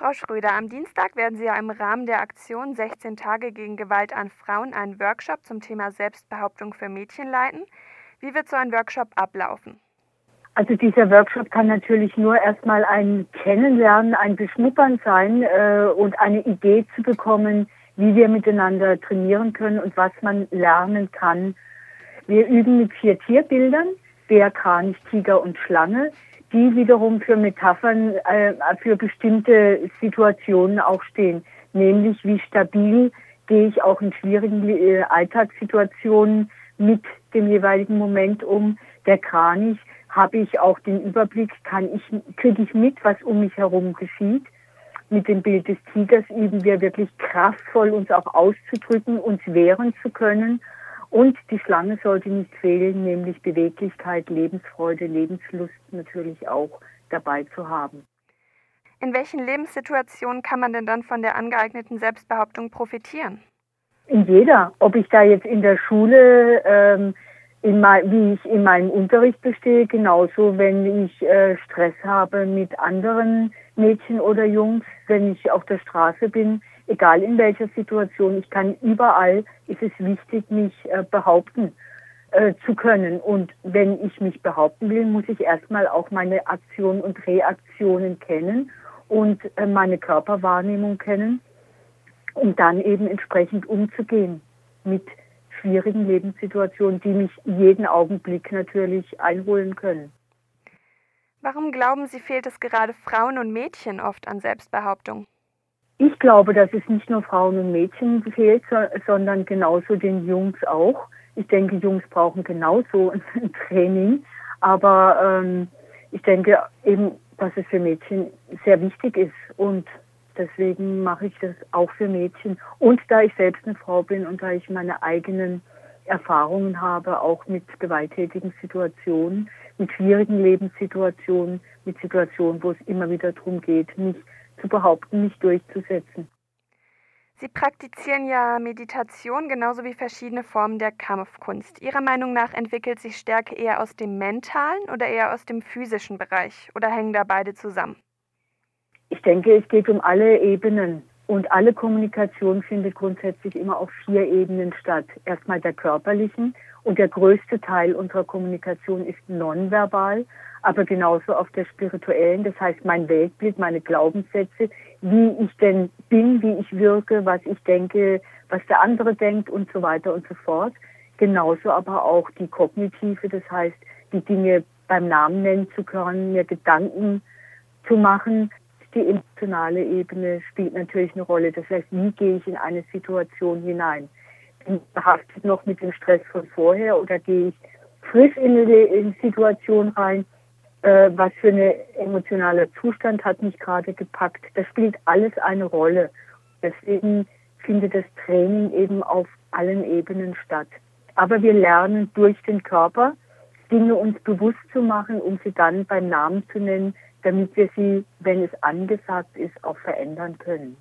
Frau Schröder, am Dienstag werden Sie ja im Rahmen der Aktion 16 Tage gegen Gewalt an Frauen einen Workshop zum Thema Selbstbehauptung für Mädchen leiten. Wie wird so ein Workshop ablaufen? Also dieser Workshop kann natürlich nur erstmal ein Kennenlernen, ein Beschnuppern sein äh, und eine Idee zu bekommen, wie wir miteinander trainieren können und was man lernen kann. Wir üben mit vier Tierbildern, Bär, Kranich, Tiger und Schlange, die wiederum für Metaphern äh, für bestimmte Situationen auch stehen, nämlich wie stabil gehe ich auch in schwierigen äh, Alltagssituationen mit dem jeweiligen Moment um. Der Kranich habe ich auch den Überblick, kann ich, kriege ich mit, was um mich herum geschieht. Mit dem Bild des Tigers üben wir wirklich kraftvoll uns auch auszudrücken, uns wehren zu können. Und die Schlange sollte nicht fehlen, nämlich Beweglichkeit, Lebensfreude, Lebenslust natürlich auch dabei zu haben. In welchen Lebenssituationen kann man denn dann von der angeeigneten Selbstbehauptung profitieren? In jeder. Ob ich da jetzt in der Schule ähm, in mein, wie ich in meinem Unterricht bestehe, genauso wenn ich äh, Stress habe mit anderen Mädchen oder Jungs, wenn ich auf der Straße bin, egal in welcher Situation, ich kann überall, ist es wichtig, mich äh, behaupten äh, zu können. Und wenn ich mich behaupten will, muss ich erstmal auch meine Aktionen und Reaktionen kennen und äh, meine Körperwahrnehmung kennen, um dann eben entsprechend umzugehen mit schwierigen Lebenssituationen, die mich jeden Augenblick natürlich einholen können. Warum glauben Sie, fehlt es gerade Frauen und Mädchen oft an Selbstbehauptung? Ich glaube, dass es nicht nur Frauen und Mädchen fehlt, sondern genauso den Jungs auch. Ich denke, Jungs brauchen genauso ein Training. Aber ähm, ich denke eben, dass es für Mädchen sehr wichtig ist. Und Deswegen mache ich das auch für Mädchen. Und da ich selbst eine Frau bin und da ich meine eigenen Erfahrungen habe, auch mit gewalttätigen Situationen, mit schwierigen Lebenssituationen, mit Situationen, wo es immer wieder darum geht, mich zu behaupten, mich durchzusetzen. Sie praktizieren ja Meditation genauso wie verschiedene Formen der Kampfkunst. Ihrer Meinung nach entwickelt sich Stärke eher aus dem mentalen oder eher aus dem physischen Bereich oder hängen da beide zusammen? Ich denke, es geht um alle Ebenen. Und alle Kommunikation findet grundsätzlich immer auf vier Ebenen statt. Erstmal der körperlichen und der größte Teil unserer Kommunikation ist nonverbal, aber genauso auf der spirituellen, das heißt mein Weltbild, meine Glaubenssätze, wie ich denn bin, wie ich wirke, was ich denke, was der andere denkt und so weiter und so fort. Genauso aber auch die kognitive, das heißt die Dinge beim Namen nennen zu können, mir Gedanken zu machen, die emotionale Ebene spielt natürlich eine Rolle. Das heißt, wie gehe ich in eine Situation hinein? Behaftet noch mit dem Stress von vorher oder gehe ich frisch in eine Situation rein? Äh, was für ein emotionaler Zustand hat mich gerade gepackt? Das spielt alles eine Rolle. Deswegen findet das Training eben auf allen Ebenen statt. Aber wir lernen durch den Körper, Dinge uns bewusst zu machen, um sie dann beim Namen zu nennen, damit wir sie, wenn es angesagt ist, auch verändern können.